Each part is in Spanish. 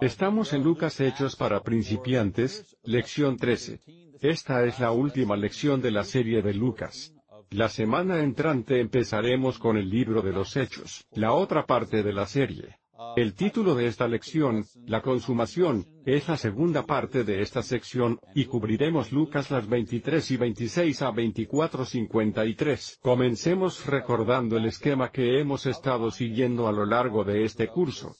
Estamos en Lucas Hechos para principiantes, lección 13. Esta es la última lección de la serie de Lucas. La semana entrante empezaremos con el libro de los Hechos, la otra parte de la serie. El título de esta lección, La consumación, es la segunda parte de esta sección, y cubriremos Lucas las 23 y 26 a 24-53. Comencemos recordando el esquema que hemos estado siguiendo a lo largo de este curso.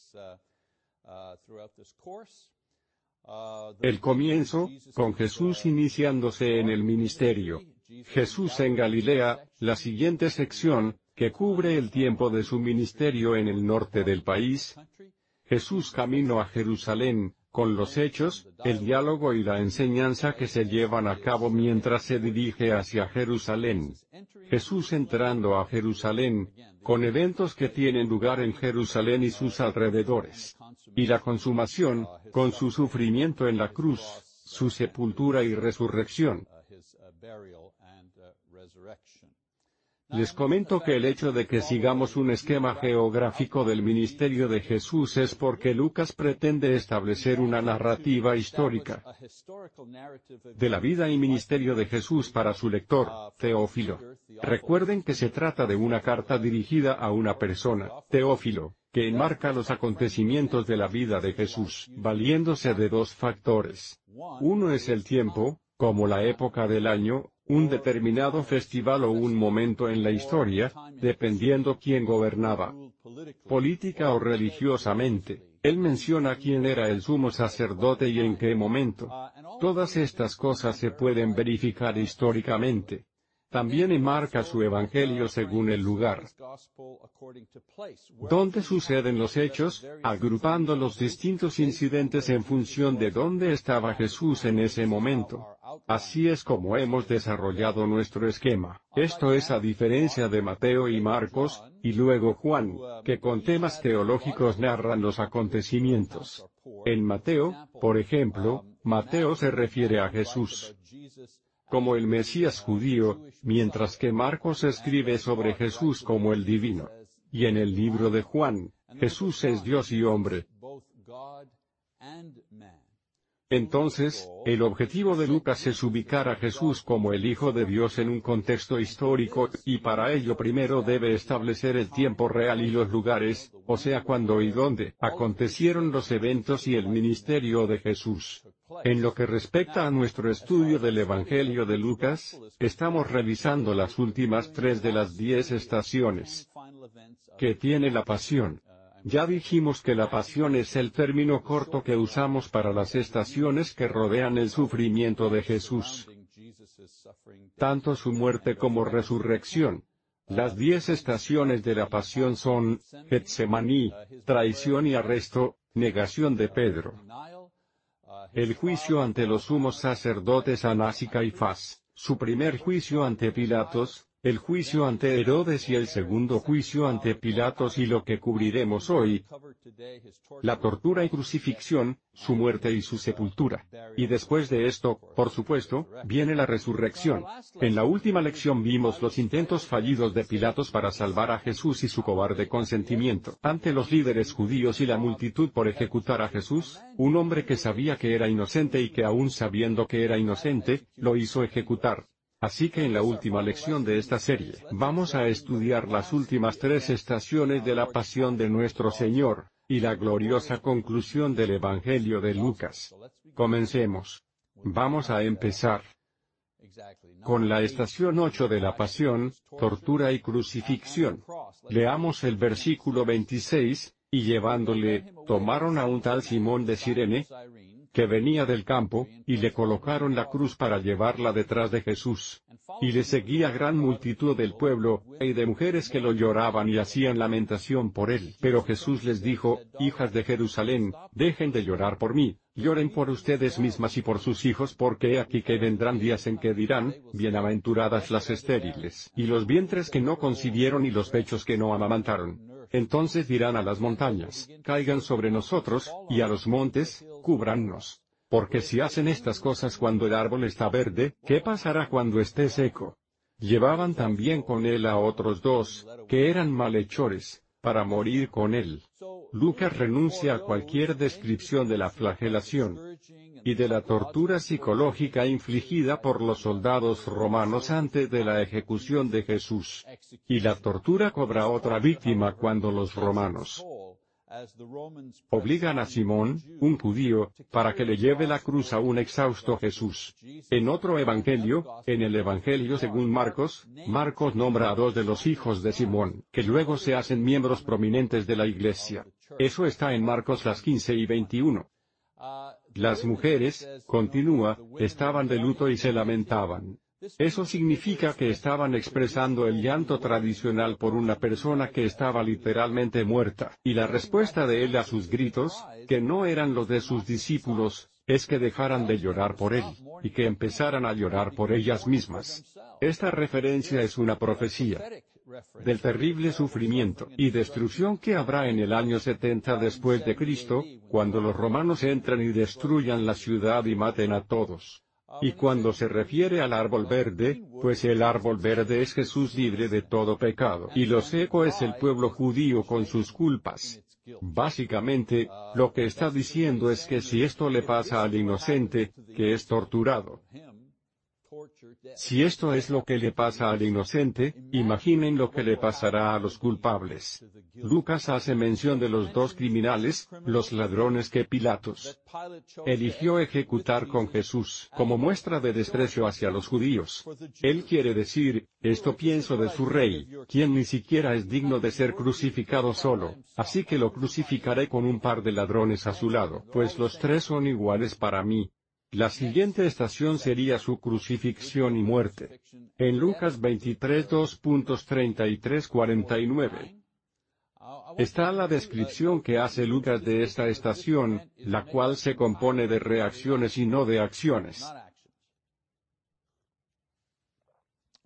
El comienzo, con Jesús iniciándose en el ministerio. Jesús en Galilea, la siguiente sección, que cubre el tiempo de su ministerio en el norte del país. Jesús camino a Jerusalén, con los hechos, el diálogo y la enseñanza que se llevan a cabo mientras se dirige hacia Jerusalén. Jesús entrando a Jerusalén, con eventos que tienen lugar en Jerusalén y sus alrededores. Y la consumación, con su sufrimiento en la cruz, su sepultura y resurrección. Les comento que el hecho de que sigamos un esquema geográfico del ministerio de Jesús es porque Lucas pretende establecer una narrativa histórica de la vida y ministerio de Jesús para su lector, Teófilo. Recuerden que se trata de una carta dirigida a una persona, Teófilo, que enmarca los acontecimientos de la vida de Jesús, valiéndose de dos factores. Uno es el tiempo, como la época del año, un determinado festival o un momento en la historia, dependiendo quién gobernaba, política o religiosamente. Él menciona quién era el sumo sacerdote y en qué momento. Todas estas cosas se pueden verificar históricamente. También enmarca su evangelio según el lugar donde suceden los hechos, agrupando los distintos incidentes en función de dónde estaba Jesús en ese momento. Así es como hemos desarrollado nuestro esquema. Esto es a diferencia de Mateo y Marcos, y luego Juan, que con temas teológicos narran los acontecimientos. En Mateo, por ejemplo, Mateo se refiere a Jesús como el Mesías judío, mientras que Marcos escribe sobre Jesús como el divino. Y en el libro de Juan, Jesús es Dios y hombre. Entonces, el objetivo de Lucas es ubicar a Jesús como el Hijo de Dios en un contexto histórico, y para ello primero debe establecer el tiempo real y los lugares, o sea cuándo y dónde, acontecieron los eventos y el ministerio de Jesús. En lo que respecta a nuestro estudio del Evangelio de Lucas, estamos revisando las últimas tres de las diez estaciones que tiene la pasión. Ya dijimos que la pasión es el término corto que usamos para las estaciones que rodean el sufrimiento de Jesús. Tanto su muerte como resurrección. Las diez estaciones de la pasión son, Getsemaní, traición y arresto, negación de Pedro. El juicio ante los sumos sacerdotes Anás y Caifás, su primer juicio ante Pilatos, el juicio ante Herodes y el segundo juicio ante Pilatos y lo que cubriremos hoy, la tortura y crucifixión, su muerte y su sepultura. Y después de esto, por supuesto, viene la resurrección. En la última lección vimos los intentos fallidos de Pilatos para salvar a Jesús y su cobarde consentimiento ante los líderes judíos y la multitud por ejecutar a Jesús, un hombre que sabía que era inocente y que aún sabiendo que era inocente, lo hizo ejecutar. Así que en la última lección de esta serie, vamos a estudiar las últimas tres estaciones de la pasión de nuestro Señor, y la gloriosa conclusión del Evangelio de Lucas. Comencemos. Vamos a empezar con la estación 8 de la pasión, tortura y crucifixión. Leamos el versículo 26, y llevándole, tomaron a un tal Simón de Sirene, que venía del campo, y le colocaron la cruz para llevarla detrás de Jesús. Y le seguía gran multitud del pueblo, y de mujeres que lo lloraban y hacían lamentación por él. Pero Jesús les dijo, Hijas de Jerusalén, dejen de llorar por mí, lloren por ustedes mismas y por sus hijos porque he aquí que vendrán días en que dirán, bienaventuradas las estériles, y los vientres que no concibieron y los pechos que no amamantaron. Entonces dirán a las montañas, caigan sobre nosotros, y a los montes, cúbrannos. Porque si hacen estas cosas cuando el árbol está verde, ¿qué pasará cuando esté seco? Llevaban también con él a otros dos, que eran malhechores, para morir con él. Lucas renuncia a cualquier descripción de la flagelación y de la tortura psicológica infligida por los soldados romanos antes de la ejecución de Jesús. Y la tortura cobra otra víctima cuando los romanos obligan a Simón, un judío, para que le lleve la cruz a un exhausto Jesús. En otro evangelio, en el evangelio según Marcos, Marcos nombra a dos de los hijos de Simón, que luego se hacen miembros prominentes de la iglesia. Eso está en Marcos las 15 y 21. Las mujeres, continúa, estaban de luto y se lamentaban. Eso significa que estaban expresando el llanto tradicional por una persona que estaba literalmente muerta, y la respuesta de él a sus gritos, que no eran los de sus discípulos, es que dejaran de llorar por él, y que empezaran a llorar por ellas mismas. Esta referencia es una profecía del terrible sufrimiento y destrucción que habrá en el año 70 después de Cristo, cuando los romanos entren y destruyan la ciudad y maten a todos. Y cuando se refiere al árbol verde, pues el árbol verde es Jesús libre de todo pecado, y lo seco es el pueblo judío con sus culpas. Básicamente, lo que está diciendo es que si esto le pasa al inocente, que es torturado, si esto es lo que le pasa al inocente, imaginen lo que le pasará a los culpables. Lucas hace mención de los dos criminales, los ladrones que Pilatos eligió ejecutar con Jesús, como muestra de desprecio hacia los judíos. Él quiere decir, esto pienso de su rey, quien ni siquiera es digno de ser crucificado solo, así que lo crucificaré con un par de ladrones a su lado, pues los tres son iguales para mí. La siguiente estación sería su crucifixión y muerte. En Lucas 23 2.33-49 está la descripción que hace Lucas de esta estación, la cual se compone de reacciones y no de acciones.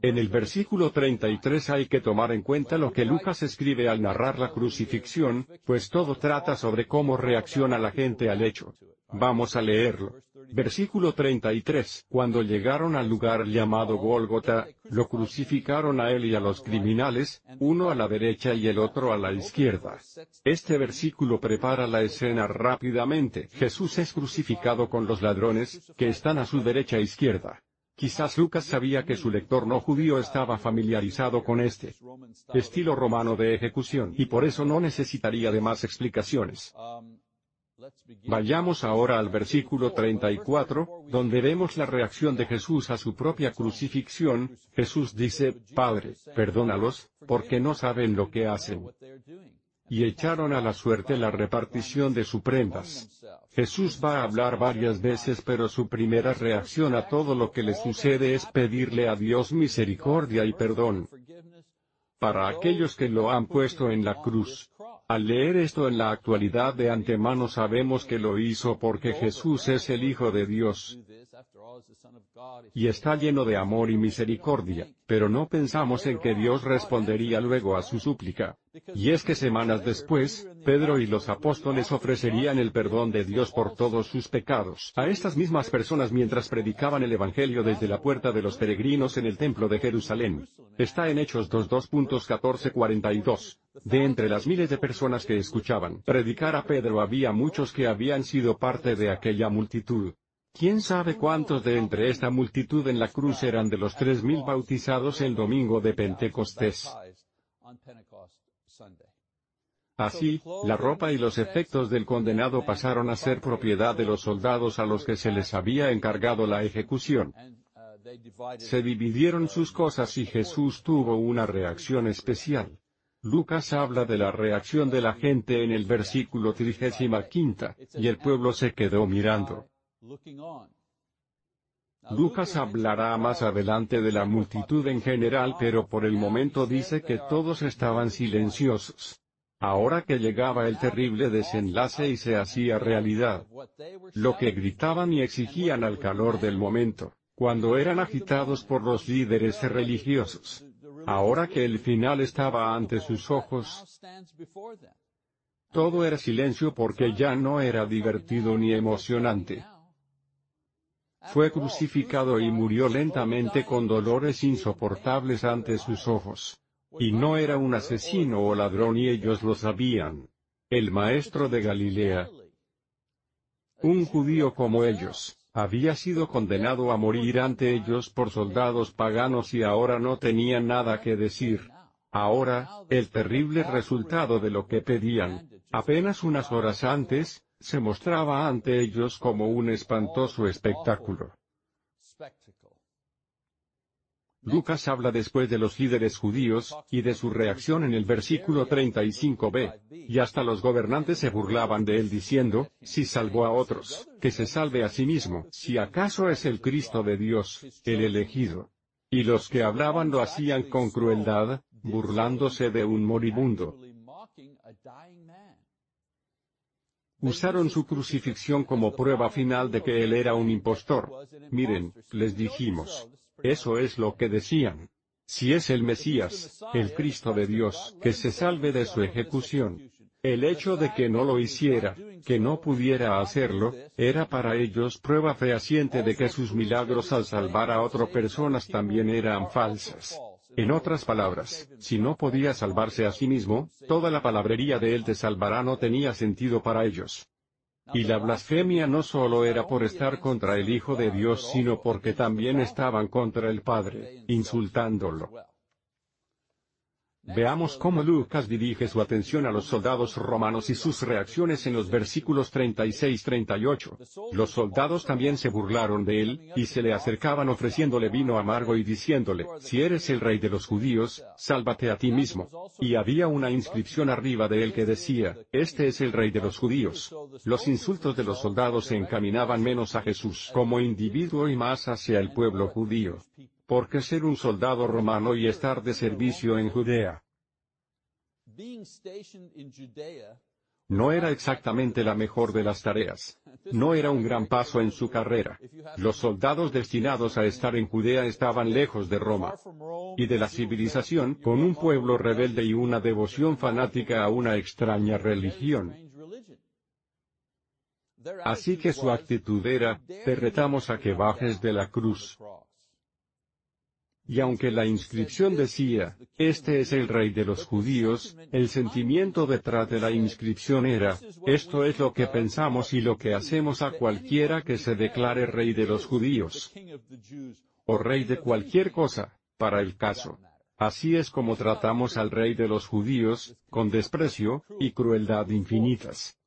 En el versículo 33 hay que tomar en cuenta lo que Lucas escribe al narrar la crucifixión, pues todo trata sobre cómo reacciona la gente al hecho. Vamos a leerlo. Versículo 33. Cuando llegaron al lugar llamado Gólgota, lo crucificaron a él y a los criminales, uno a la derecha y el otro a la izquierda. Este versículo prepara la escena rápidamente. Jesús es crucificado con los ladrones, que están a su derecha e izquierda. Quizás Lucas sabía que su lector no judío estaba familiarizado con este estilo romano de ejecución, y por eso no necesitaría de más explicaciones. Vayamos ahora al versículo 34, donde vemos la reacción de Jesús a su propia crucifixión. Jesús dice, Padre, perdónalos, porque no saben lo que hacen. Y echaron a la suerte la repartición de sus prendas. Jesús va a hablar varias veces pero su primera reacción a todo lo que le sucede es pedirle a Dios misericordia y perdón. Para aquellos que lo han puesto en la cruz, al leer esto en la actualidad de antemano sabemos que lo hizo porque Jesús es el Hijo de Dios. Y está lleno de amor y misericordia, pero no pensamos en que Dios respondería luego a su súplica. Y es que semanas después, Pedro y los apóstoles ofrecerían el perdón de Dios por todos sus pecados a estas mismas personas mientras predicaban el Evangelio desde la puerta de los peregrinos en el templo de Jerusalén. Está en Hechos 2.2.14.42. De entre las miles de personas que escuchaban predicar a Pedro había muchos que habían sido parte de aquella multitud. ¿Quién sabe cuántos de entre esta multitud en la cruz eran de los tres mil bautizados el domingo de Pentecostés? Así, la ropa y los efectos del condenado pasaron a ser propiedad de los soldados a los que se les había encargado la ejecución. Se dividieron sus cosas y Jesús tuvo una reacción especial. Lucas habla de la reacción de la gente en el versículo 35, y el pueblo se quedó mirando. Lucas hablará más adelante de la multitud en general pero por el momento dice que todos estaban silenciosos. Ahora que llegaba el terrible desenlace y se hacía realidad. Lo que gritaban y exigían al calor del momento, cuando eran agitados por los líderes religiosos. Ahora que el final estaba ante sus ojos, todo era silencio porque ya no era divertido ni emocionante. Fue crucificado y murió lentamente con dolores insoportables ante sus ojos. Y no era un asesino o ladrón y ellos lo sabían. el maestro de Galilea, un judío como ellos, había sido condenado a morir ante ellos por soldados paganos y ahora no tenía nada que decir. Ahora, el terrible resultado de lo que pedían, apenas unas horas antes, se mostraba ante ellos como un espantoso espectáculo. Lucas habla después de los líderes judíos, y de su reacción en el versículo 35b, y hasta los gobernantes se burlaban de él diciendo, si salvó a otros, que se salve a sí mismo, si acaso es el Cristo de Dios, el elegido. Y los que hablaban lo hacían con crueldad, burlándose de un moribundo. Usaron su crucifixión como prueba final de que él era un impostor. Miren, les dijimos, eso es lo que decían. Si es el Mesías, el Cristo de Dios, que se salve de su ejecución. El hecho de que no lo hiciera, que no pudiera hacerlo, era para ellos prueba fehaciente de que sus milagros al salvar a otras personas también eran falsas. En otras palabras, si no podía salvarse a sí mismo, toda la palabrería de él te salvará no tenía sentido para ellos. Y la blasfemia no solo era por estar contra el Hijo de Dios sino porque también estaban contra el Padre, insultándolo. Veamos cómo Lucas dirige su atención a los soldados romanos y sus reacciones en los versículos 36-38. Los soldados también se burlaron de él, y se le acercaban ofreciéndole vino amargo y diciéndole, si eres el rey de los judíos, sálvate a ti mismo. Y había una inscripción arriba de él que decía, este es el rey de los judíos. Los insultos de los soldados se encaminaban menos a Jesús como individuo y más hacia el pueblo judío porque ser un soldado romano y estar de servicio en Judea no era exactamente la mejor de las tareas. No era un gran paso en su carrera. Los soldados destinados a estar en Judea estaban lejos de Roma y de la civilización, con un pueblo rebelde y una devoción fanática a una extraña religión. Así que su actitud era, te retamos a que bajes de la cruz. Y aunque la inscripción decía, este es el rey de los judíos, el sentimiento detrás de la inscripción era, esto es lo que pensamos y lo que hacemos a cualquiera que se declare rey de los judíos. O rey de cualquier cosa, para el caso. Así es como tratamos al rey de los judíos, con desprecio, y crueldad infinitas.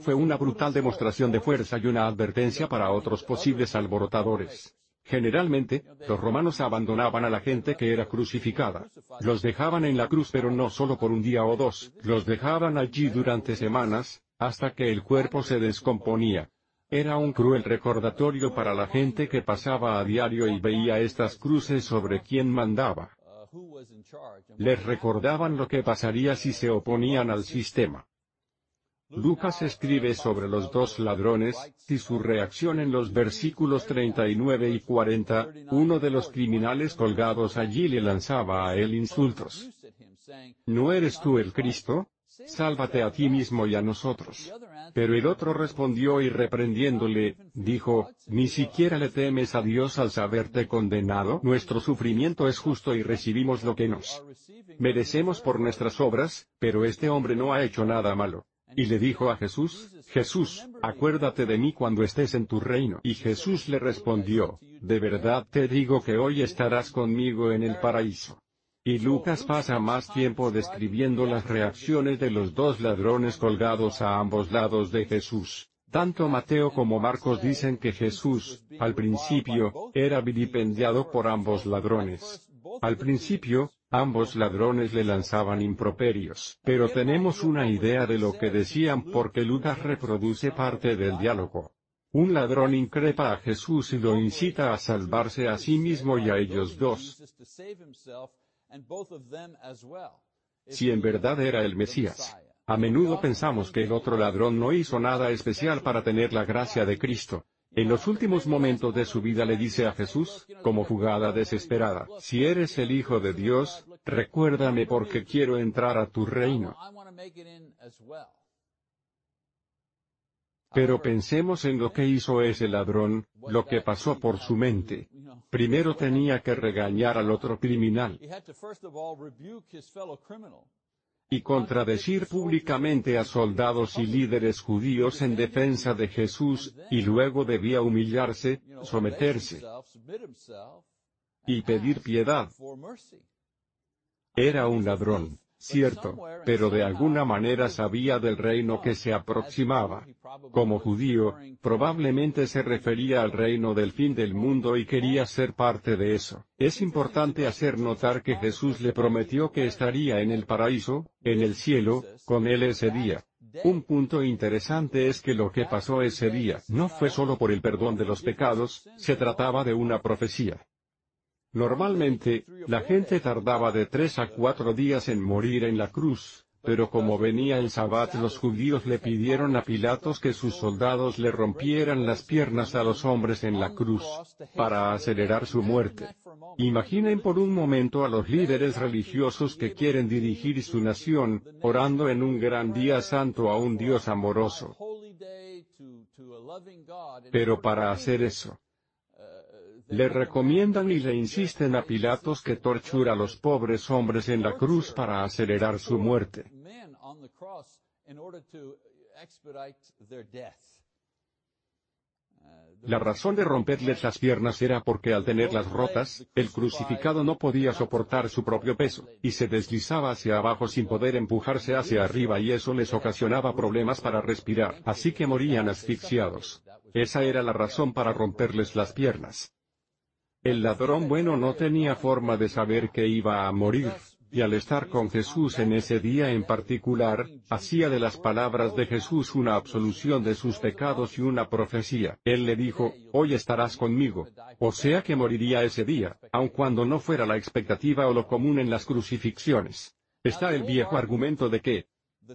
Fue una brutal demostración de fuerza y una advertencia para otros posibles alborotadores. Generalmente, los romanos abandonaban a la gente que era crucificada. Los dejaban en la cruz pero no solo por un día o dos, los dejaban allí durante semanas, hasta que el cuerpo se descomponía. Era un cruel recordatorio para la gente que pasaba a diario y veía estas cruces sobre quien mandaba. Les recordaban lo que pasaría si se oponían al sistema. Lucas escribe sobre los dos ladrones, y su reacción en los versículos 39 y 40, uno de los criminales colgados allí le lanzaba a él insultos. ¿No eres tú el Cristo? Sálvate a ti mismo y a nosotros. Pero el otro respondió y reprendiéndole, dijo, ¿ni siquiera le temes a Dios al saberte condenado? Nuestro sufrimiento es justo y recibimos lo que nos merecemos por nuestras obras, pero este hombre no ha hecho nada malo. Y le dijo a Jesús, Jesús, acuérdate de mí cuando estés en tu reino. Y Jesús le respondió, de verdad te digo que hoy estarás conmigo en el paraíso. Y Lucas pasa más tiempo describiendo las reacciones de los dos ladrones colgados a ambos lados de Jesús. Tanto Mateo como Marcos dicen que Jesús, al principio, era vilipendiado por ambos ladrones. Al principio, Ambos ladrones le lanzaban improperios, pero tenemos una idea de lo que decían porque Lucas reproduce parte del diálogo. Un ladrón increpa a Jesús y lo incita a salvarse a sí mismo y a ellos dos. Si en verdad era el Mesías. A menudo pensamos que el otro ladrón no hizo nada especial para tener la gracia de Cristo. En los últimos momentos de su vida le dice a Jesús, como jugada desesperada, si eres el Hijo de Dios, recuérdame porque quiero entrar a tu reino. Pero pensemos en lo que hizo ese ladrón, lo que pasó por su mente. Primero tenía que regañar al otro criminal. Y contradecir públicamente a soldados y líderes judíos en defensa de Jesús, y luego debía humillarse, someterse y pedir piedad. Era un ladrón, cierto, pero de alguna manera sabía del reino que se aproximaba. Como judío, probablemente se refería al reino del fin del mundo y quería ser parte de eso. Es importante hacer notar que Jesús le prometió que estaría en el paraíso, en el cielo, con él ese día. Un punto interesante es que lo que pasó ese día no fue solo por el perdón de los pecados, se trataba de una profecía. Normalmente, la gente tardaba de tres a cuatro días en morir en la cruz, pero como venía el sabbat los judíos le pidieron a Pilatos que sus soldados le rompieran las piernas a los hombres en la cruz, para acelerar su muerte. Imaginen por un momento a los líderes religiosos que quieren dirigir su nación, orando en un gran día santo a un Dios amoroso. Pero para hacer eso, le recomiendan y le insisten a Pilatos que tortura a los pobres hombres en la cruz para acelerar su muerte. La razón de romperles las piernas era porque al tenerlas rotas, el crucificado no podía soportar su propio peso, y se deslizaba hacia abajo sin poder empujarse hacia arriba y eso les ocasionaba problemas para respirar, así que morían asfixiados. Esa era la razón para romperles las piernas. El ladrón bueno no tenía forma de saber que iba a morir, y al estar con Jesús en ese día en particular, hacía de las palabras de Jesús una absolución de sus pecados y una profecía. Él le dijo, hoy estarás conmigo. O sea que moriría ese día, aun cuando no fuera la expectativa o lo común en las crucifixiones. Está el viejo argumento de que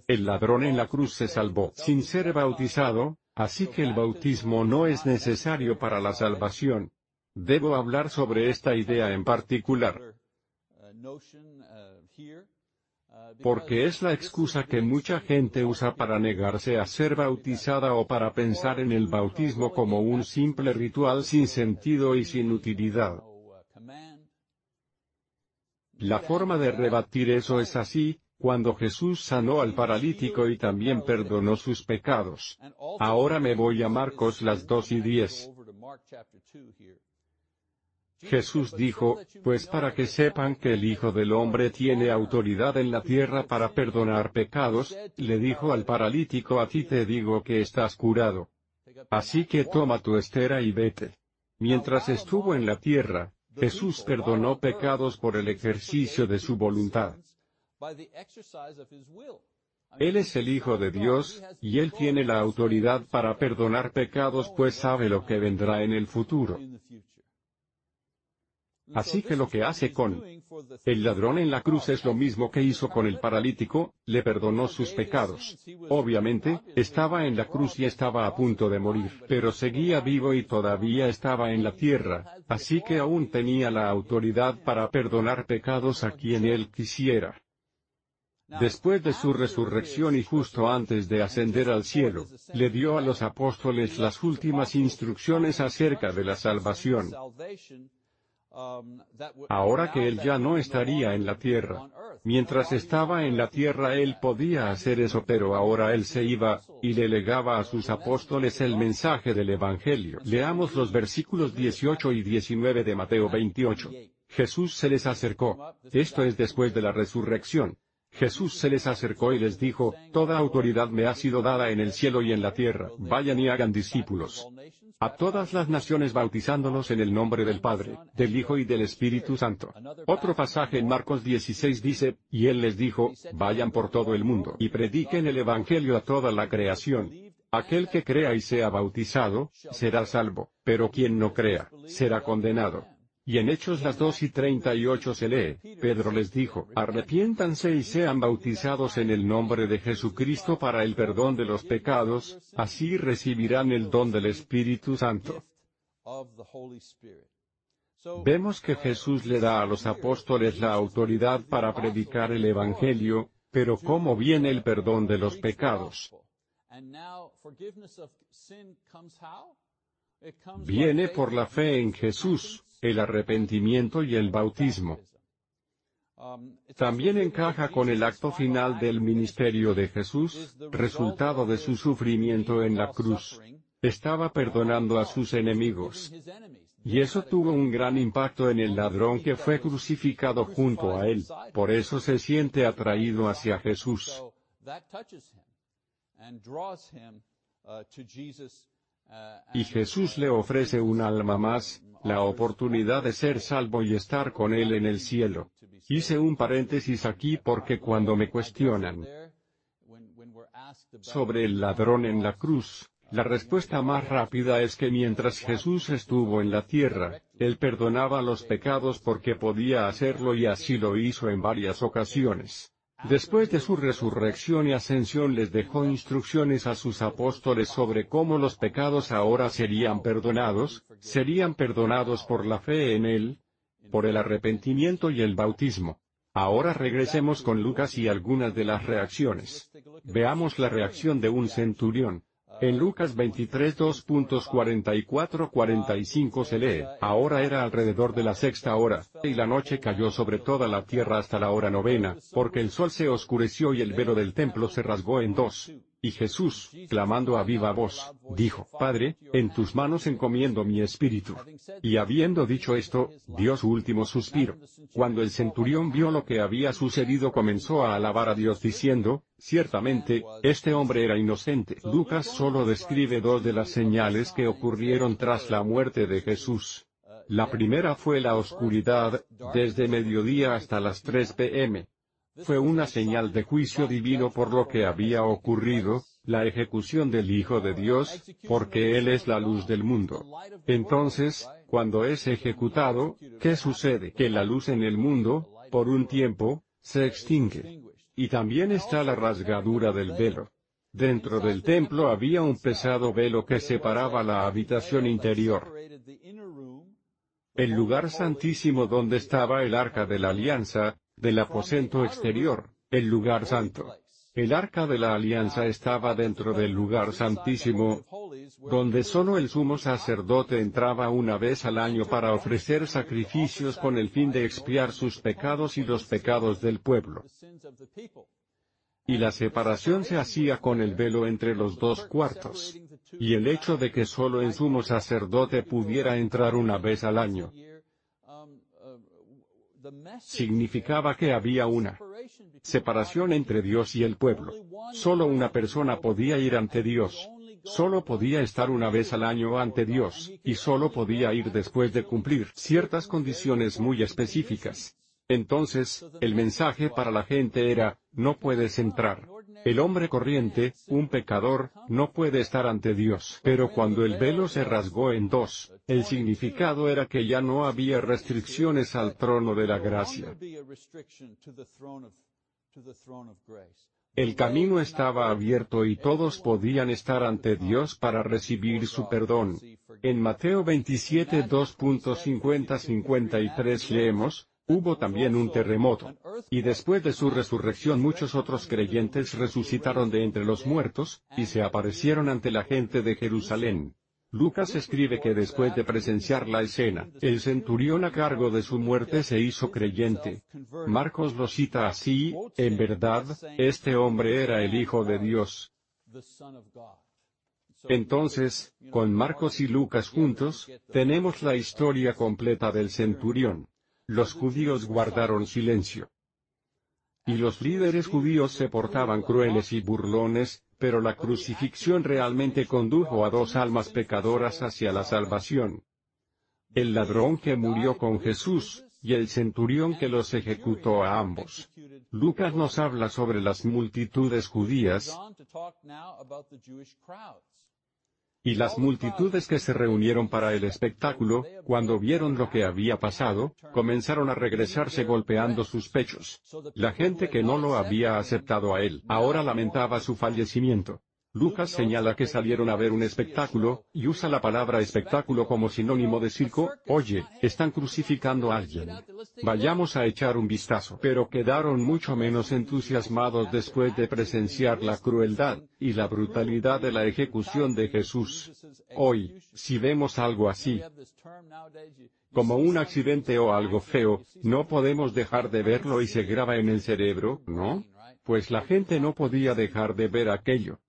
el ladrón en la cruz se salvó sin ser bautizado, así que el bautismo no es necesario para la salvación, Debo hablar sobre esta idea en particular. Porque es la excusa que mucha gente usa para negarse a ser bautizada o para pensar en el bautismo como un simple ritual sin sentido y sin utilidad. La forma de rebatir eso es así, cuando Jesús sanó al paralítico y también perdonó sus pecados. Ahora me voy a Marcos las 2 y 10. Jesús dijo, pues para que sepan que el Hijo del Hombre tiene autoridad en la tierra para perdonar pecados, le dijo al paralítico a ti te digo que estás curado. Así que toma tu estera y vete. Mientras estuvo en la tierra, Jesús perdonó pecados por el ejercicio de su voluntad. Él es el Hijo de Dios, y Él tiene la autoridad para perdonar pecados pues sabe lo que vendrá en el futuro. Así que lo que hace con el ladrón en la cruz es lo mismo que hizo con el paralítico, le perdonó sus pecados. Obviamente, estaba en la cruz y estaba a punto de morir, pero seguía vivo y todavía estaba en la tierra, así que aún tenía la autoridad para perdonar pecados a quien él quisiera. Después de su resurrección y justo antes de ascender al cielo, le dio a los apóstoles las últimas instrucciones acerca de la salvación. Ahora que él ya no estaría en la tierra. Mientras estaba en la tierra él podía hacer eso pero ahora él se iba, y le legaba a sus apóstoles el mensaje del Evangelio. Leamos los versículos 18 y 19 de Mateo 28. Jesús se les acercó. Esto es después de la resurrección. Jesús se les acercó y les dijo, Toda autoridad me ha sido dada en el cielo y en la tierra, vayan y hagan discípulos. A todas las naciones bautizándolos en el nombre del Padre, del Hijo y del Espíritu Santo. Otro pasaje en Marcos 16 dice, y él les dijo, vayan por todo el mundo y prediquen el Evangelio a toda la creación. Aquel que crea y sea bautizado, será salvo, pero quien no crea, será condenado. Y en Hechos las 2 y 38 se lee, Pedro les dijo, arrepiéntanse y sean bautizados en el nombre de Jesucristo para el perdón de los pecados, así recibirán el don del Espíritu Santo. Vemos que Jesús le da a los apóstoles la autoridad para predicar el Evangelio, pero ¿cómo viene el perdón de los pecados? Viene por la fe en Jesús, el arrepentimiento y el bautismo. También encaja con el acto final del ministerio de Jesús, resultado de su sufrimiento en la cruz. Estaba perdonando a sus enemigos. Y eso tuvo un gran impacto en el ladrón que fue crucificado junto a él, por eso se siente atraído hacia Jesús. Y Jesús le ofrece un alma más, la oportunidad de ser salvo y estar con Él en el cielo. Hice un paréntesis aquí porque cuando me cuestionan sobre el ladrón en la cruz, la respuesta más rápida es que mientras Jesús estuvo en la tierra, Él perdonaba los pecados porque podía hacerlo y así lo hizo en varias ocasiones. Después de su resurrección y ascensión les dejó instrucciones a sus apóstoles sobre cómo los pecados ahora serían perdonados, serían perdonados por la fe en Él, por el arrepentimiento y el bautismo. Ahora regresemos con Lucas y algunas de las reacciones. Veamos la reacción de un centurión. En Lucas 23 2.44-45 se lee, ahora era alrededor de la sexta hora, y la noche cayó sobre toda la tierra hasta la hora novena, porque el sol se oscureció y el velo del templo se rasgó en dos. Y Jesús, clamando a viva voz, dijo, Padre, en tus manos encomiendo mi espíritu. Y habiendo dicho esto, dio su último suspiro. Cuando el centurión vio lo que había sucedido comenzó a alabar a Dios diciendo, ciertamente, este hombre era inocente. Lucas solo describe dos de las señales que ocurrieron tras la muerte de Jesús. La primera fue la oscuridad, desde mediodía hasta las 3 pm fue una señal de juicio divino por lo que había ocurrido, la ejecución del Hijo de Dios, porque Él es la luz del mundo. Entonces, cuando es ejecutado, ¿qué sucede? Que la luz en el mundo, por un tiempo, se extingue. Y también está la rasgadura del velo. Dentro del templo había un pesado velo que separaba la habitación interior. El lugar santísimo donde estaba el arca de la alianza, del aposento exterior, el lugar santo. El arca de la alianza estaba dentro del lugar santísimo, donde solo el sumo sacerdote entraba una vez al año para ofrecer sacrificios con el fin de expiar sus pecados y los pecados del pueblo. Y la separación se hacía con el velo entre los dos cuartos. Y el hecho de que solo el sumo sacerdote pudiera entrar una vez al año, significaba que había una separación entre Dios y el pueblo. Solo una persona podía ir ante Dios. Solo podía estar una vez al año ante Dios, y solo podía ir después de cumplir ciertas condiciones muy específicas. Entonces, el mensaje para la gente era, no puedes entrar. El hombre corriente, un pecador, no puede estar ante Dios. Pero cuando el velo se rasgó en dos, el significado era que ya no había restricciones al trono de la gracia. El camino estaba abierto y todos podían estar ante Dios para recibir su perdón. En Mateo 27 2.50-53 leemos, Hubo también un terremoto. Y después de su resurrección muchos otros creyentes resucitaron de entre los muertos, y se aparecieron ante la gente de Jerusalén. Lucas escribe que después de presenciar la escena, el centurión a cargo de su muerte se hizo creyente. Marcos lo cita así, en verdad, este hombre era el Hijo de Dios. Entonces, con Marcos y Lucas juntos, tenemos la historia completa del centurión. Los judíos guardaron silencio. Y los líderes judíos se portaban crueles y burlones, pero la crucifixión realmente condujo a dos almas pecadoras hacia la salvación. El ladrón que murió con Jesús, y el centurión que los ejecutó a ambos. Lucas nos habla sobre las multitudes judías, y las multitudes que se reunieron para el espectáculo, cuando vieron lo que había pasado, comenzaron a regresarse golpeando sus pechos. La gente que no lo había aceptado a él, ahora lamentaba su fallecimiento. Lucas señala que salieron a ver un espectáculo, y usa la palabra espectáculo como sinónimo de circo, oye, están crucificando a alguien. Vayamos a echar un vistazo. Pero quedaron mucho menos entusiasmados después de presenciar la crueldad, y la brutalidad de la ejecución de Jesús. Hoy, si vemos algo así, como un accidente o algo feo, no podemos dejar de verlo y se graba en el cerebro, ¿no? Pues la gente no podía dejar de ver aquello.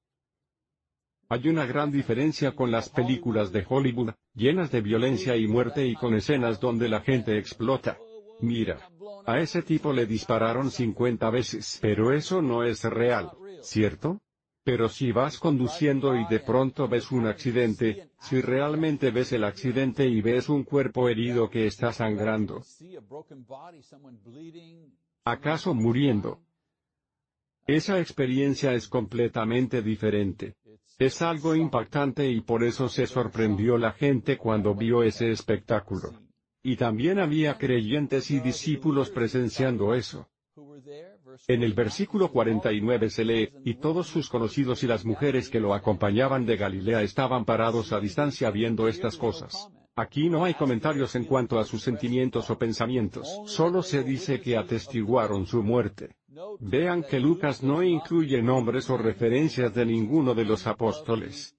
Hay una gran diferencia con las películas de Hollywood, llenas de violencia y muerte y con escenas donde la gente explota. Mira. A ese tipo le dispararon 50 veces. Pero eso no es real, ¿cierto? Pero si vas conduciendo y de pronto ves un accidente, si realmente ves el accidente y ves un cuerpo herido que está sangrando, acaso muriendo, esa experiencia es completamente diferente. Es algo impactante y por eso se sorprendió la gente cuando vio ese espectáculo. Y también había creyentes y discípulos presenciando eso. En el versículo 49 se lee, y todos sus conocidos y las mujeres que lo acompañaban de Galilea estaban parados a distancia viendo estas cosas. Aquí no hay comentarios en cuanto a sus sentimientos o pensamientos, solo se dice que atestiguaron su muerte. Vean que Lucas no incluye nombres o referencias de ninguno de los apóstoles.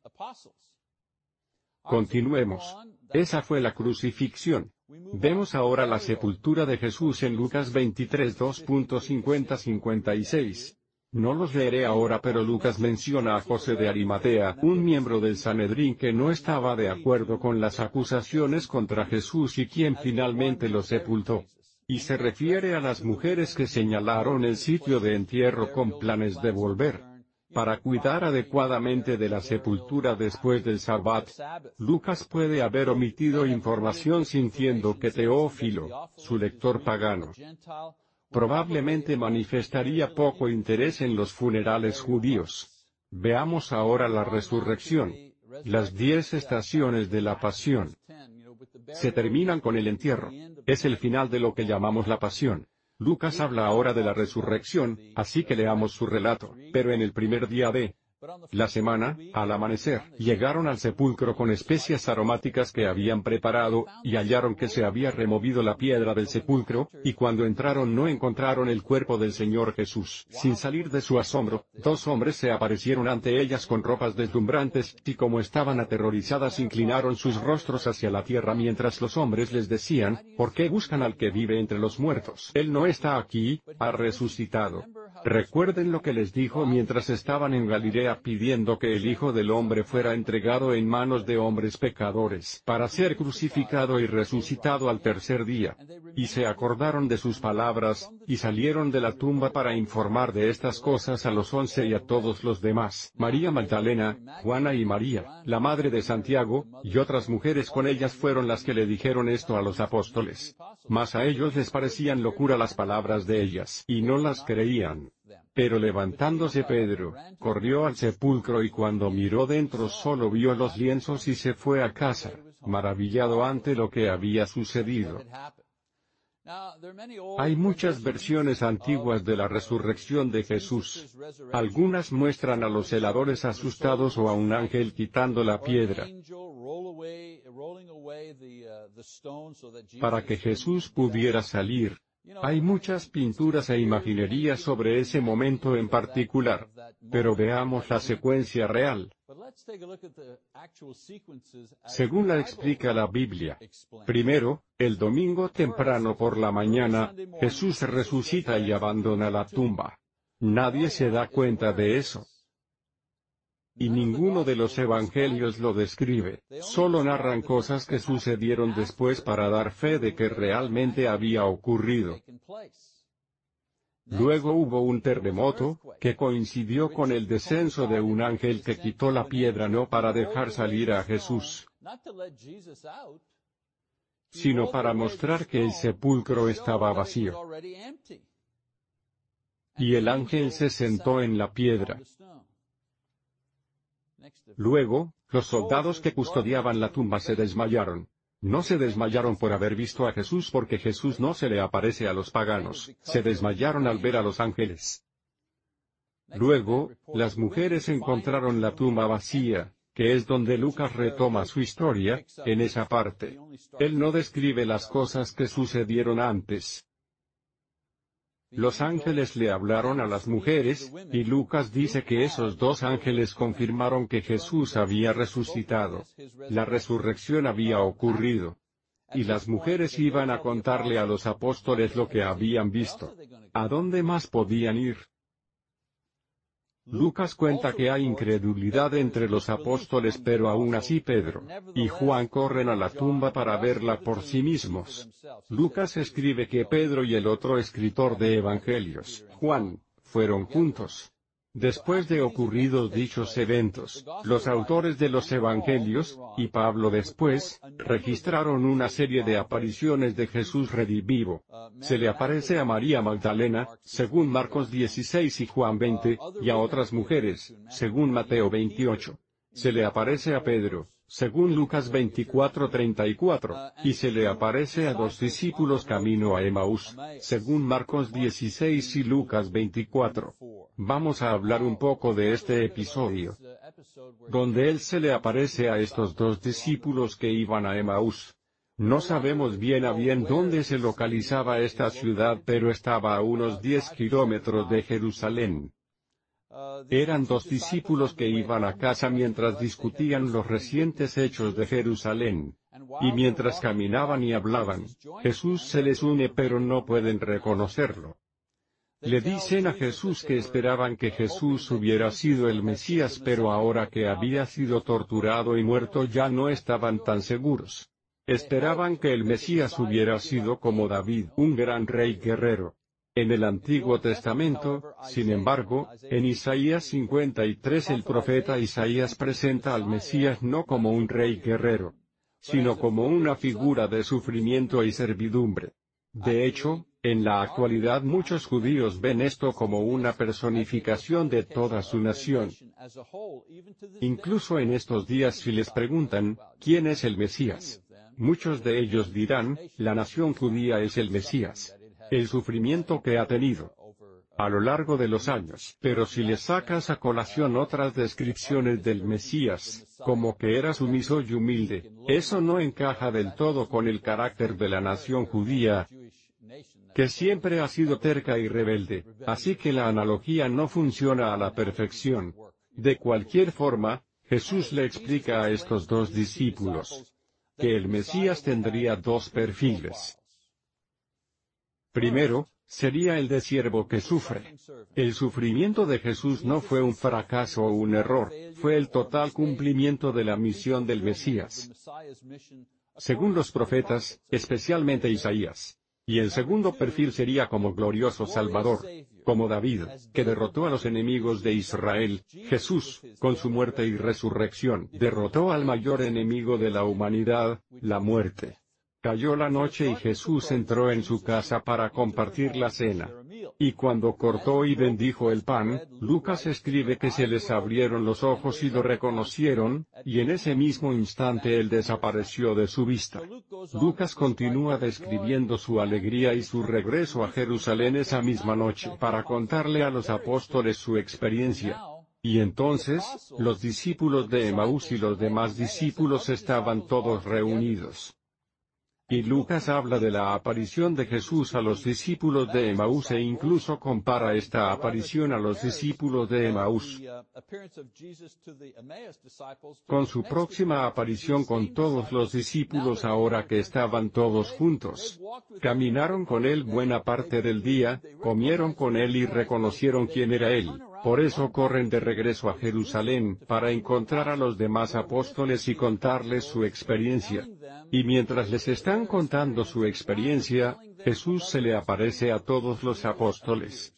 Continuemos. Esa fue la crucifixión. Vemos ahora la sepultura de Jesús en Lucas 23 2.50-56. No los leeré ahora pero Lucas menciona a José de Arimatea, un miembro del Sanedrín que no estaba de acuerdo con las acusaciones contra Jesús y quien finalmente lo sepultó. Y se refiere a las mujeres que señalaron el sitio de entierro con planes de volver para cuidar adecuadamente de la sepultura después del Sabbat. Lucas puede haber omitido información sintiendo que Teófilo, su lector pagano, probablemente manifestaría poco interés en los funerales judíos. Veamos ahora la resurrección. Las diez estaciones de la pasión se terminan con el entierro. Es el final de lo que llamamos la pasión. Lucas habla ahora de la resurrección, así que leamos su relato. Pero en el primer día de la semana, al amanecer, llegaron al sepulcro con especias aromáticas que habían preparado, y hallaron que se había removido la piedra del sepulcro, y cuando entraron no encontraron el cuerpo del Señor Jesús. Sin salir de su asombro, dos hombres se aparecieron ante ellas con ropas deslumbrantes, y como estaban aterrorizadas inclinaron sus rostros hacia la tierra mientras los hombres les decían, ¿por qué buscan al que vive entre los muertos? Él no está aquí, ha resucitado. Recuerden lo que les dijo mientras estaban en Galilea pidiendo que el Hijo del Hombre fuera entregado en manos de hombres pecadores, para ser crucificado y resucitado al tercer día. Y se acordaron de sus palabras, y salieron de la tumba para informar de estas cosas a los once y a todos los demás. María Magdalena, Juana y María, la madre de Santiago, y otras mujeres con ellas fueron las que le dijeron esto a los apóstoles. Mas a ellos les parecían locura las palabras de ellas, y no las creían. Pero levantándose Pedro, corrió al sepulcro y cuando miró dentro solo vio los lienzos y se fue a casa, maravillado ante lo que había sucedido. Hay muchas versiones antiguas de la resurrección de Jesús. Algunas muestran a los celadores asustados o a un ángel quitando la piedra para que Jesús pudiera salir. Hay muchas pinturas e imaginería sobre ese momento en particular. Pero veamos la secuencia real. Según la explica la Biblia. Primero, el domingo temprano por la mañana, Jesús resucita y abandona la tumba. Nadie se da cuenta de eso y ninguno de los evangelios lo describe, solo narran cosas que sucedieron después para dar fe de que realmente había ocurrido. Luego hubo un terremoto, que coincidió con el descenso de un ángel que quitó la piedra no para dejar salir a Jesús, sino para mostrar que el sepulcro estaba vacío. Y el ángel se sentó en la piedra. Luego, los soldados que custodiaban la tumba se desmayaron. No se desmayaron por haber visto a Jesús porque Jesús no se le aparece a los paganos, se desmayaron al ver a los ángeles. Luego, las mujeres encontraron la tumba vacía, que es donde Lucas retoma su historia, en esa parte. Él no describe las cosas que sucedieron antes. Los ángeles le hablaron a las mujeres, y Lucas dice que esos dos ángeles confirmaron que Jesús había resucitado. La resurrección había ocurrido. Y las mujeres iban a contarle a los apóstoles lo que habían visto. ¿A dónde más podían ir? Lucas cuenta que hay incredulidad entre los apóstoles pero aún así Pedro y Juan corren a la tumba para verla por sí mismos. Lucas escribe que Pedro y el otro escritor de Evangelios, Juan, fueron juntos. Después de ocurridos dichos eventos, los autores de los Evangelios, y Pablo después, registraron una serie de apariciones de Jesús redivivo. Se le aparece a María Magdalena, según Marcos 16 y Juan 20, y a otras mujeres, según Mateo 28. Se le aparece a Pedro, según Lucas 24:34, y se le aparece a dos discípulos camino a Emaús, según Marcos 16 y Lucas 24. Vamos a hablar un poco de este episodio, donde él se le aparece a estos dos discípulos que iban a Emaús. No sabemos bien a bien dónde se localizaba esta ciudad pero estaba a unos 10 kilómetros de Jerusalén. Eran dos discípulos que iban a casa mientras discutían los recientes hechos de Jerusalén. Y mientras caminaban y hablaban, Jesús se les une pero no pueden reconocerlo. Le dicen a Jesús que esperaban que Jesús hubiera sido el Mesías pero ahora que había sido torturado y muerto ya no estaban tan seguros. Esperaban que el Mesías hubiera sido como David, un gran rey guerrero. En el Antiguo Testamento, sin embargo, en Isaías 53 el profeta Isaías presenta al Mesías no como un rey guerrero, sino como una figura de sufrimiento y servidumbre. De hecho, en la actualidad muchos judíos ven esto como una personificación de toda su nación. Incluso en estos días si les preguntan, ¿quién es el Mesías? Muchos de ellos dirán, la nación judía es el Mesías el sufrimiento que ha tenido a lo largo de los años. Pero si le sacas a colación otras descripciones del Mesías, como que era sumiso y humilde, eso no encaja del todo con el carácter de la nación judía, que siempre ha sido terca y rebelde, así que la analogía no funciona a la perfección. De cualquier forma, Jesús le explica a estos dos discípulos que el Mesías tendría dos perfiles. Primero, sería el de siervo que sufre. El sufrimiento de Jesús no fue un fracaso o un error, fue el total cumplimiento de la misión del Mesías. Según los profetas, especialmente Isaías. Y el segundo perfil sería como glorioso Salvador, como David, que derrotó a los enemigos de Israel, Jesús, con su muerte y resurrección, derrotó al mayor enemigo de la humanidad, la muerte. Cayó la noche y Jesús entró en su casa para compartir la cena. Y cuando cortó y bendijo el pan, Lucas escribe que se les abrieron los ojos y lo reconocieron, y en ese mismo instante él desapareció de su vista. Lucas continúa describiendo su alegría y su regreso a Jerusalén esa misma noche para contarle a los apóstoles su experiencia. Y entonces, los discípulos de Emaús y los demás discípulos estaban todos reunidos. Y Lucas habla de la aparición de Jesús a los discípulos de Emaús e incluso compara esta aparición a los discípulos de Emaús con su próxima aparición con todos los discípulos ahora que estaban todos juntos. Caminaron con él buena parte del día, comieron con él y reconocieron quién era él. Por eso corren de regreso a Jerusalén, para encontrar a los demás apóstoles y contarles su experiencia. Y mientras les están contando su experiencia, Jesús se le aparece a todos los apóstoles.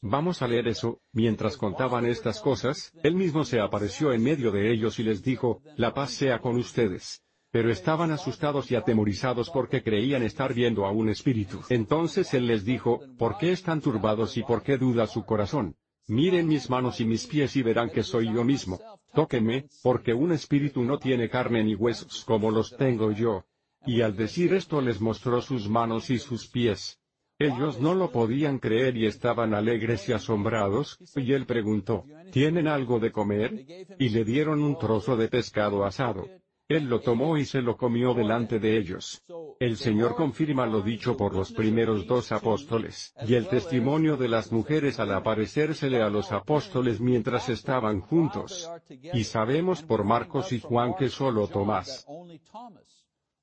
Vamos a leer eso, mientras contaban estas cosas, él mismo se apareció en medio de ellos y les dijo, la paz sea con ustedes. Pero estaban asustados y atemorizados porque creían estar viendo a un espíritu. Entonces él les dijo, ¿por qué están turbados y por qué duda su corazón? Miren mis manos y mis pies y verán que soy yo mismo. Tóquenme, porque un espíritu no tiene carne ni huesos como los tengo yo. Y al decir esto les mostró sus manos y sus pies. Ellos no lo podían creer y estaban alegres y asombrados, y él preguntó, ¿tienen algo de comer? Y le dieron un trozo de pescado asado. Él lo tomó y se lo comió delante de ellos. El Señor confirma lo dicho por los primeros dos apóstoles, y el testimonio de las mujeres al aparecérsele a los apóstoles mientras estaban juntos. Y sabemos por Marcos y Juan que solo Tomás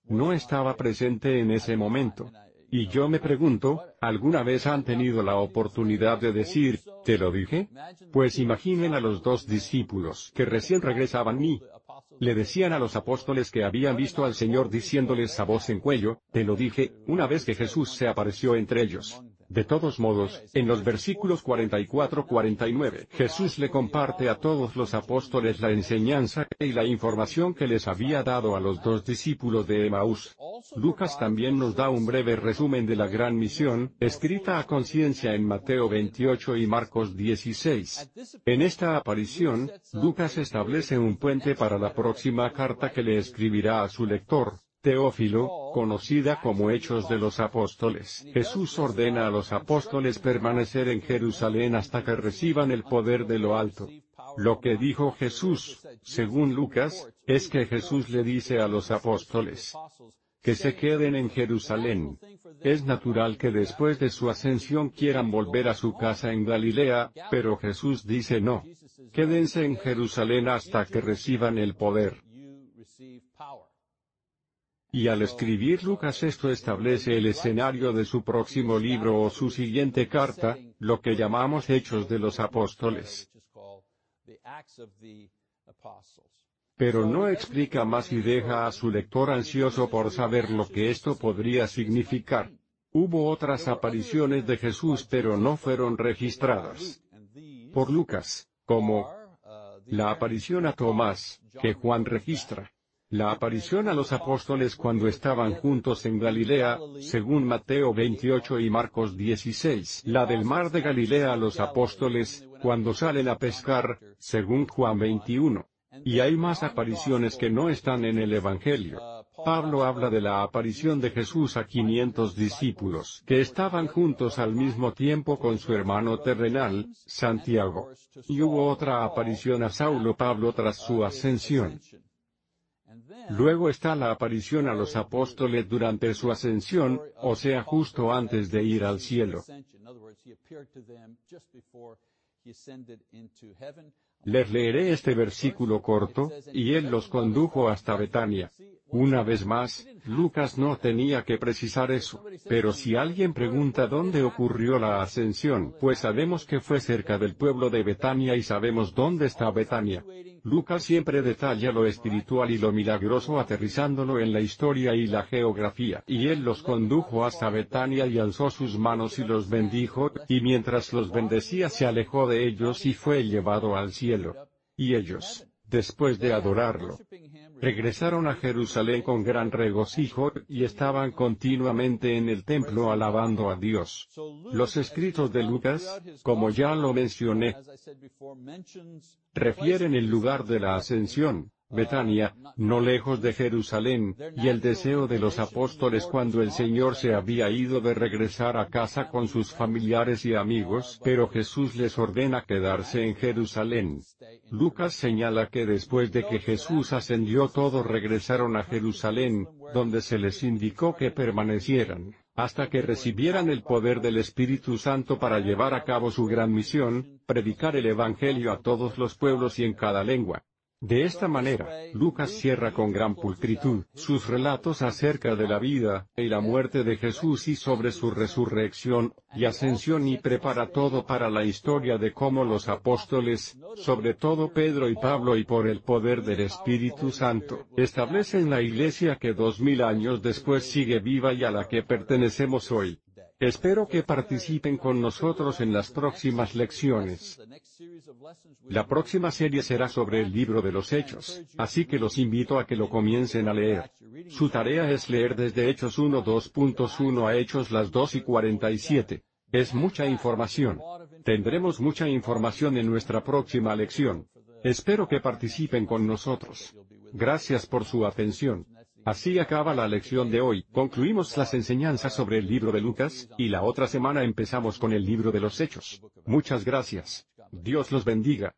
no estaba presente en ese momento. Y yo me pregunto, ¿alguna vez han tenido la oportunidad de decir, ¿te lo dije? Pues imaginen a los dos discípulos que recién regresaban y, le decían a los apóstoles que habían visto al Señor diciéndoles a voz en cuello, te lo dije, una vez que Jesús se apareció entre ellos. De todos modos, en los versículos 44-49, Jesús le comparte a todos los apóstoles la enseñanza y la información que les había dado a los dos discípulos de Emaús. Lucas también nos da un breve resumen de la gran misión, escrita a conciencia en Mateo 28 y Marcos 16. En esta aparición, Lucas establece un puente para la próxima carta que le escribirá a su lector, Teófilo, conocida como Hechos de los Apóstoles. Jesús ordena a los apóstoles permanecer en Jerusalén hasta que reciban el poder de lo alto. Lo que dijo Jesús, según Lucas, es que Jesús le dice a los apóstoles que se queden en Jerusalén. Es natural que después de su ascensión quieran volver a su casa en Galilea, pero Jesús dice no. Quédense en Jerusalén hasta que reciban el poder. Y al escribir Lucas esto establece el escenario de su próximo libro o su siguiente carta, lo que llamamos Hechos de los Apóstoles. Pero no explica más y deja a su lector ansioso por saber lo que esto podría significar. Hubo otras apariciones de Jesús pero no fueron registradas por Lucas, como la aparición a Tomás, que Juan registra. La aparición a los apóstoles cuando estaban juntos en Galilea, según Mateo 28 y Marcos 16. La del mar de Galilea a los apóstoles, cuando salen a pescar, según Juan 21. Y hay más apariciones que no están en el Evangelio. Pablo habla de la aparición de Jesús a 500 discípulos que estaban juntos al mismo tiempo con su hermano terrenal, Santiago. Y hubo otra aparición a Saulo Pablo tras su ascensión. Luego está la aparición a los apóstoles durante su ascensión, o sea justo antes de ir al cielo. Les leeré este versículo corto, y él los condujo hasta Betania. Una vez más, Lucas no tenía que precisar eso, pero si alguien pregunta dónde ocurrió la ascensión, pues sabemos que fue cerca del pueblo de Betania y sabemos dónde está Betania. Lucas siempre detalla lo espiritual y lo milagroso aterrizándolo en la historia y la geografía. Y él los condujo hasta Betania y alzó sus manos y los bendijo, y mientras los bendecía se alejó de ellos y fue llevado al cielo. Y ellos, después de adorarlo, regresaron a Jerusalén con gran regocijo, y estaban continuamente en el templo alabando a Dios. Los escritos de Lucas, como ya lo mencioné, refieren el lugar de la ascensión, Betania, no lejos de Jerusalén, y el deseo de los apóstoles cuando el Señor se había ido de regresar a casa con sus familiares y amigos, pero Jesús les ordena quedarse en Jerusalén. Lucas señala que después de que Jesús ascendió todos regresaron a Jerusalén, donde se les indicó que permanecieran hasta que recibieran el poder del Espíritu Santo para llevar a cabo su gran misión, predicar el Evangelio a todos los pueblos y en cada lengua. De esta manera, Lucas cierra con gran pulcritud sus relatos acerca de la vida y la muerte de Jesús y sobre su resurrección y ascensión y prepara todo para la historia de cómo los apóstoles, sobre todo Pedro y Pablo y por el poder del Espíritu Santo, establecen la iglesia que dos mil años después sigue viva y a la que pertenecemos hoy. Espero que participen con nosotros en las próximas lecciones. La próxima serie será sobre el libro de los Hechos, así que los invito a que lo comiencen a leer. Su tarea es leer desde Hechos 1.2.1 a Hechos las 2 y 47. Es mucha información. Tendremos mucha información en nuestra próxima lección. Espero que participen con nosotros. Gracias por su atención. Así acaba la lección de hoy. Concluimos las enseñanzas sobre el libro de Lucas, y la otra semana empezamos con el libro de los Hechos. Muchas gracias. Dios los bendiga.